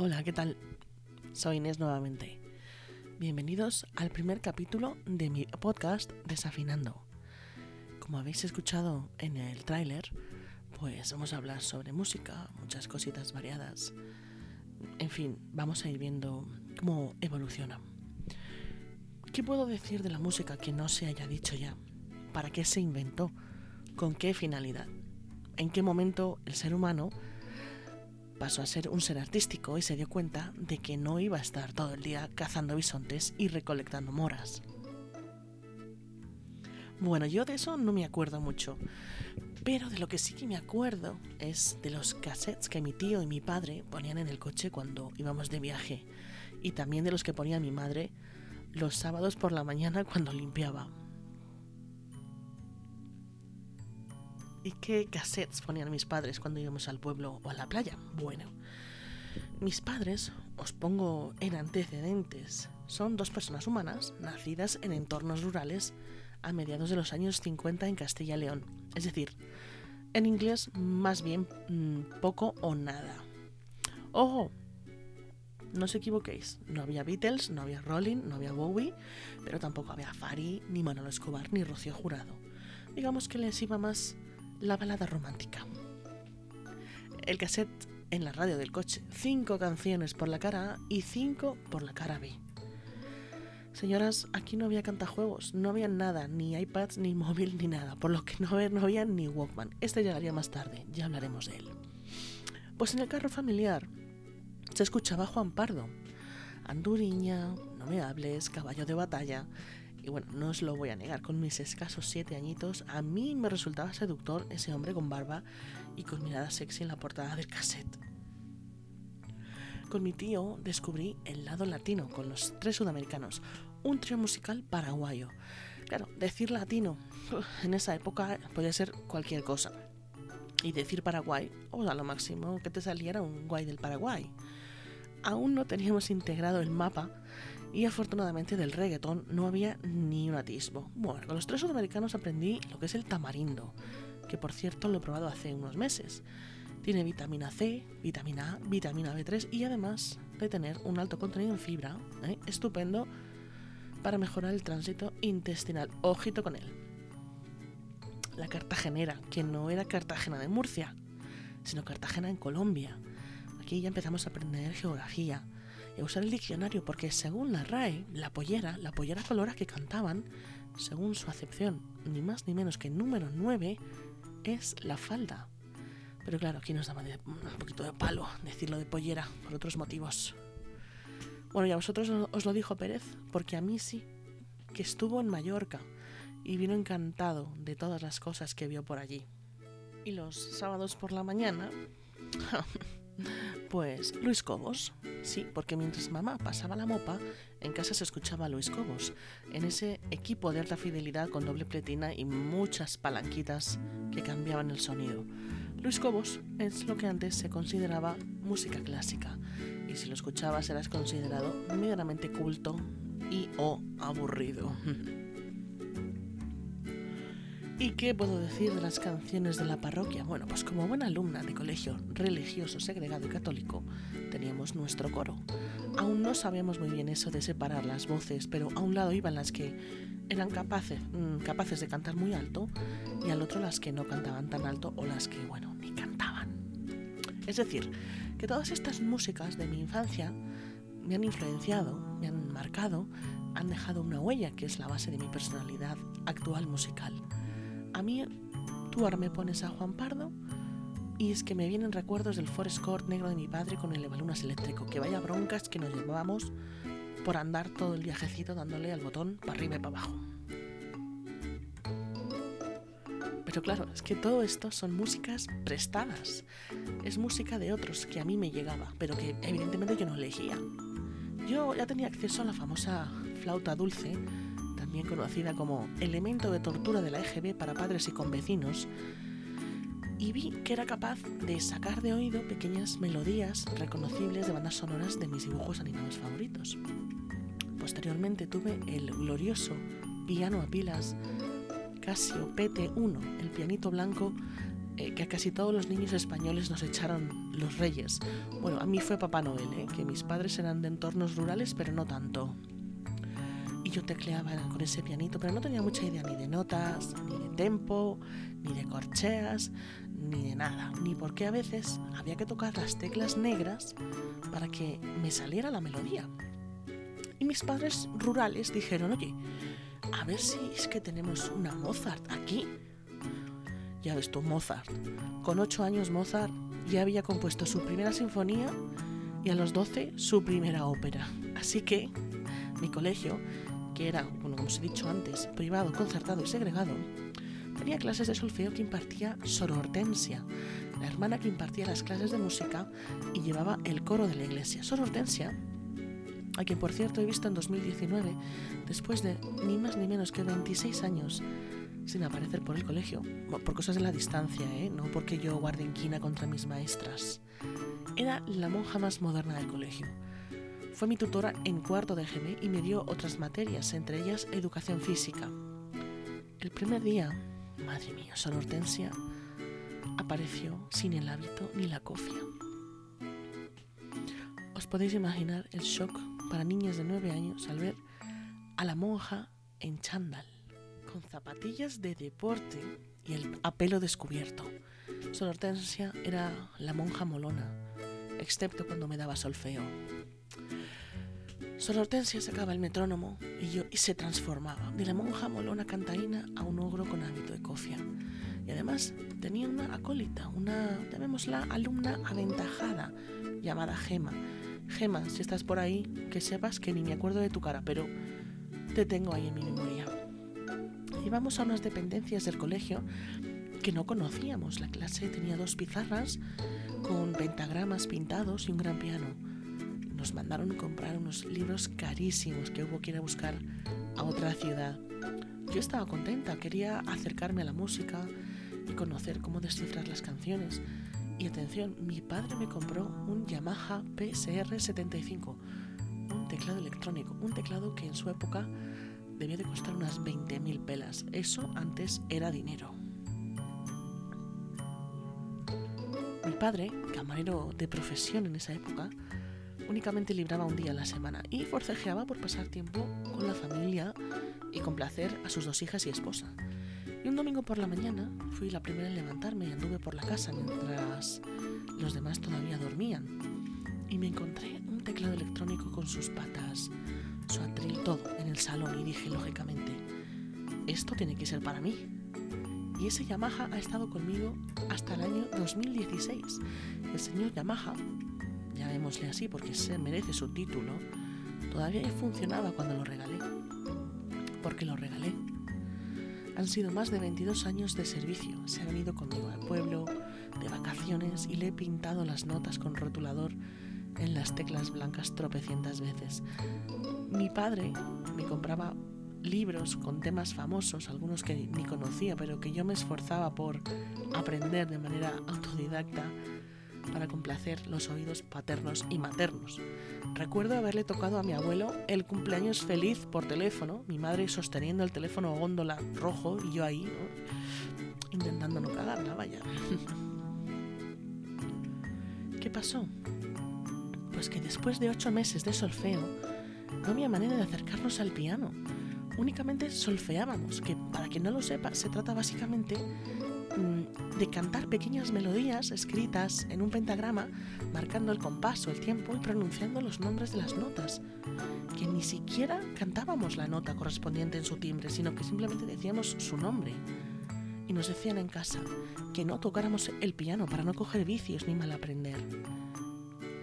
Hola, ¿qué tal? Soy Inés nuevamente. Bienvenidos al primer capítulo de mi podcast Desafinando. Como habéis escuchado en el tráiler, pues vamos a hablar sobre música, muchas cositas variadas. En fin, vamos a ir viendo cómo evoluciona. ¿Qué puedo decir de la música que no se haya dicho ya? ¿Para qué se inventó? ¿Con qué finalidad? ¿En qué momento el ser humano pasó a ser un ser artístico y se dio cuenta de que no iba a estar todo el día cazando bisontes y recolectando moras? Bueno, yo de eso no me acuerdo mucho, pero de lo que sí que me acuerdo es de los cassettes que mi tío y mi padre ponían en el coche cuando íbamos de viaje, y también de los que ponía mi madre los sábados por la mañana cuando limpiaba. ¿Y qué cassettes ponían mis padres cuando íbamos al pueblo o a la playa? Bueno, mis padres, os pongo en antecedentes, son dos personas humanas nacidas en entornos rurales a mediados de los años 50 en Castilla y León. Es decir, en inglés más bien mm, poco o nada. Ojo, no os equivoquéis, no había Beatles, no había Rolling, no había Bowie, pero tampoco había Fari, ni Manolo Escobar, ni Rocío Jurado. Digamos que les iba más la balada romántica. El cassette en la radio del coche, cinco canciones por la cara A y cinco por la cara B. Señoras, aquí no había cantajuegos, no había nada, ni iPads, ni móvil, ni nada, por lo que no, no había ni Walkman. Este llegaría más tarde, ya hablaremos de él. Pues en el carro familiar se escuchaba Juan Pardo, Anduriña, No me hables, Caballo de batalla. Y bueno, no os lo voy a negar, con mis escasos siete añitos, a mí me resultaba seductor ese hombre con barba y con mirada sexy en la portada del cassette. Con mi tío descubrí el lado latino con los tres sudamericanos, un trío musical paraguayo. Claro, decir latino en esa época podía ser cualquier cosa. Y decir Paraguay, o a lo máximo que te saliera un guay del Paraguay. Aún no teníamos integrado el mapa y afortunadamente del reggaetón no había ni un atisbo. Bueno, los tres sudamericanos aprendí lo que es el tamarindo, que por cierto lo he probado hace unos meses. Tiene vitamina C, vitamina A, vitamina B3 y además de tener un alto contenido en fibra, ¿eh? estupendo para mejorar el tránsito intestinal. Ojito con él. La cartagenera, que no era Cartagena de Murcia, sino Cartagena en Colombia. Aquí ya empezamos a aprender geografía usar el diccionario, porque según la RAE, la pollera, la pollera colora que cantaban, según su acepción, ni más ni menos que número 9, es la falda. Pero claro, aquí nos daba un poquito de palo decirlo de pollera por otros motivos. Bueno, y a vosotros os lo dijo Pérez, porque a mí sí, que estuvo en Mallorca y vino encantado de todas las cosas que vio por allí. Y los sábados por la mañana, pues Luis Cobos, sí, porque mientras mamá pasaba la mopa, en casa se escuchaba Luis Cobos, en ese equipo de alta fidelidad con doble pletina y muchas palanquitas que cambiaban el sonido. Luis Cobos es lo que antes se consideraba música clásica, y si lo escuchabas eras considerado medianamente culto y o aburrido. ¿Y qué puedo decir de las canciones de la parroquia? Bueno, pues como buena alumna de colegio religioso, segregado y católico, teníamos nuestro coro. Aún no sabíamos muy bien eso de separar las voces, pero a un lado iban las que eran capaces, mm, capaces de cantar muy alto y al otro las que no cantaban tan alto o las que, bueno, ni cantaban. Es decir, que todas estas músicas de mi infancia me han influenciado, me han marcado, han dejado una huella que es la base de mi personalidad actual musical. A mí, tú ahora me pones a Juan Pardo y es que me vienen recuerdos del Forest Court negro de mi padre con el Evalunas eléctrico, que vaya broncas que nos llevábamos por andar todo el viajecito dándole al botón para arriba y para abajo. Pero claro, es que todo esto son músicas prestadas. Es música de otros que a mí me llegaba, pero que evidentemente yo no elegía. Yo ya tenía acceso a la famosa flauta dulce, también conocida como elemento de tortura de la EGB para padres y convecinos, y vi que era capaz de sacar de oído pequeñas melodías reconocibles de bandas sonoras de mis dibujos animados favoritos. Posteriormente tuve el glorioso piano a pilas Casio PT1, el pianito blanco eh, que a casi todos los niños españoles nos echaron los reyes. Bueno, a mí fue Papá Noel, ¿eh? que mis padres eran de entornos rurales, pero no tanto. Y yo tecleaba con ese pianito, pero no tenía mucha idea ni de notas, ni de tempo, ni de corcheas, ni de nada. Ni porque a veces había que tocar las teclas negras para que me saliera la melodía. Y mis padres rurales dijeron, oye, a ver si es que tenemos una Mozart aquí ya ves tú, Mozart. Con ocho años Mozart ya había compuesto su primera sinfonía y a los doce su primera ópera. Así que mi colegio, que era, bueno, como os he dicho antes, privado, concertado y segregado, tenía clases de solfeo que impartía Sor Hortensia, la hermana que impartía las clases de música y llevaba el coro de la iglesia. Sor Hortensia, a quien por cierto he visto en 2019, después de ni más ni menos que 26 años sin aparecer por el colegio, por cosas de la distancia, ¿eh? no porque yo guarde inquina contra mis maestras. Era la monja más moderna del colegio. Fue mi tutora en cuarto de GB y me dio otras materias, entre ellas educación física. El primer día, madre mía, Sor Hortensia apareció sin el hábito ni la cofia. Os podéis imaginar el shock para niñas de 9 años al ver a la monja en chándal con zapatillas de deporte y el apelo descubierto. Sor Hortensia era la monja molona, excepto cuando me daba solfeo. Sor Hortensia sacaba el metrónomo y yo y se transformaba de la monja molona cantarina a un ogro con hábito de cofia. Y además tenía una acólita, una, llamémosla alumna aventajada, llamada Gema. Gema, si estás por ahí, que sepas que ni me acuerdo de tu cara, pero te tengo ahí en mi memoria. Íbamos a unas dependencias del colegio que no conocíamos. La clase tenía dos pizarras con pentagramas pintados y un gran piano. Nos mandaron comprar unos libros carísimos que hubo que ir a buscar a otra ciudad. Yo estaba contenta, quería acercarme a la música y conocer cómo descifrar las canciones. Y atención, mi padre me compró un Yamaha PSR 75, un teclado electrónico, un teclado que en su época debió de costar unas 20.000 pelas. Eso antes era dinero. Mi padre, camarero de profesión en esa época, únicamente libraba un día a la semana y forcejeaba por pasar tiempo con la familia y complacer a sus dos hijas y esposa. Y un domingo por la mañana fui la primera en levantarme y anduve por la casa mientras los demás todavía dormían. Y me encontré un teclado electrónico con sus patas, su atril, todo en el salón y dije lógicamente, esto tiene que ser para mí. Y ese Yamaha ha estado conmigo hasta el año 2016. El señor Yamaha, llamémosle así porque se merece su título, todavía funcionaba cuando lo regalé. Porque lo regalé. Han sido más de 22 años de servicio. Se ha venido conmigo al pueblo, de vacaciones, y le he pintado las notas con rotulador en las teclas blancas tropecientas veces. Mi padre me compraba libros con temas famosos, algunos que ni conocía, pero que yo me esforzaba por aprender de manera autodidacta para complacer los oídos paternos y maternos. Recuerdo haberle tocado a mi abuelo el cumpleaños feliz por teléfono, mi madre sosteniendo el teléfono góndola rojo y yo ahí, intentando no cagarla, vaya. ¿Qué pasó? Pues que después de ocho meses de solfeo, no había manera de acercarnos al piano. Únicamente solfeábamos, que para quien no lo sepa, se trata básicamente de cantar pequeñas melodías escritas en un pentagrama, marcando el compás el tiempo y pronunciando los nombres de las notas. Que ni siquiera cantábamos la nota correspondiente en su timbre, sino que simplemente decíamos su nombre. Y nos decían en casa que no tocáramos el piano para no coger vicios ni mal aprender.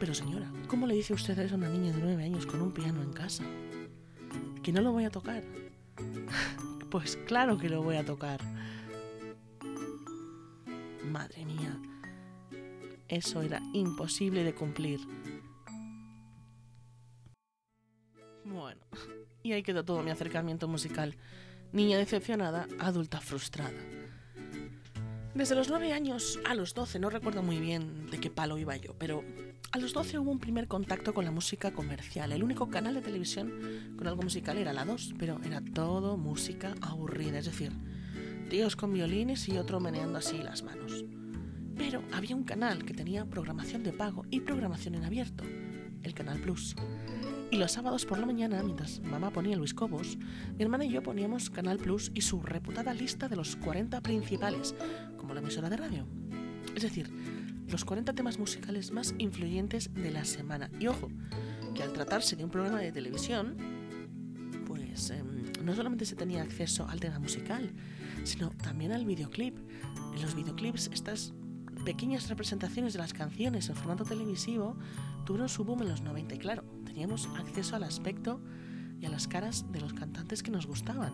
Pero señora, ¿cómo le dice usted eso a una niña de nueve años con un piano en casa? ¿Que no lo voy a tocar? pues claro que lo voy a tocar. Madre mía, eso era imposible de cumplir. Bueno, y ahí quedó todo mi acercamiento musical. Niña decepcionada, adulta frustrada. Desde los nueve años a los doce, no recuerdo muy bien de qué palo iba yo, pero a los 12 hubo un primer contacto con la música comercial. El único canal de televisión con algo musical era la 2, pero era todo música aburrida, es decir, tíos con violines y otro meneando así las manos. Pero había un canal que tenía programación de pago y programación en abierto, el Canal Plus. Y los sábados por la mañana, mientras mamá ponía Luis Cobos, mi hermana y yo poníamos Canal Plus y su reputada lista de los 40 principales, como la emisora de radio. Es decir, los 40 temas musicales más influyentes de la semana. Y ojo, que al tratarse de un programa de televisión, pues em, no solamente se tenía acceso al tema musical, sino también al videoclip. En los videoclips, estas pequeñas representaciones de las canciones en formato televisivo tuvieron su boom en los 90 y claro, teníamos acceso al aspecto y a las caras de los cantantes que nos gustaban.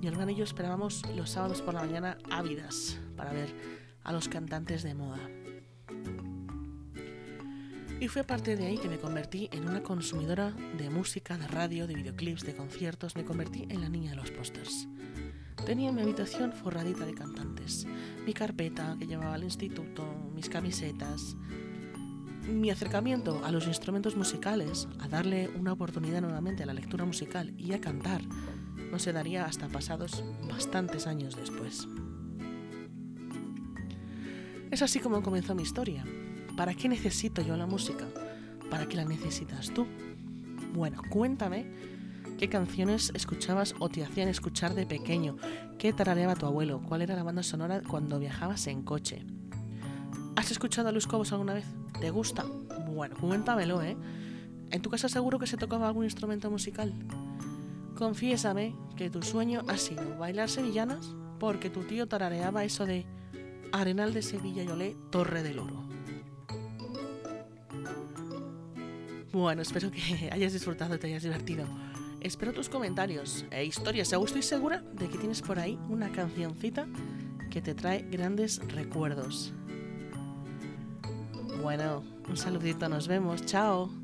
Mi hermano y yo esperábamos los sábados por la mañana ávidas para ver a los cantantes de moda. Y fue a partir de ahí que me convertí en una consumidora de música, de radio, de videoclips, de conciertos, me convertí en la niña de los pósters. Tenía mi habitación forradita de cantantes, mi carpeta que llevaba al instituto, mis camisetas. Mi acercamiento a los instrumentos musicales, a darle una oportunidad nuevamente a la lectura musical y a cantar, no se daría hasta pasados bastantes años después. Es así como comenzó mi historia. ¿Para qué necesito yo la música? ¿Para qué la necesitas tú? Bueno, cuéntame qué canciones escuchabas o te hacían escuchar de pequeño, qué tarareaba tu abuelo, cuál era la banda sonora cuando viajabas en coche. ¿Has escuchado a Luis Cobos alguna vez? ¿Te gusta? Bueno, cuéntamelo, ¿eh? ¿En tu casa seguro que se tocaba algún instrumento musical? Confiésame que tu sueño ha sido bailar sevillanas porque tu tío tarareaba eso de Arenal de Sevilla y Olé, Torre del Oro. Bueno, espero que hayas disfrutado y te hayas divertido. Espero tus comentarios e historias. Estoy segura de que tienes por ahí una cancioncita que te trae grandes recuerdos. Bueno, un saludito, nos vemos, chao.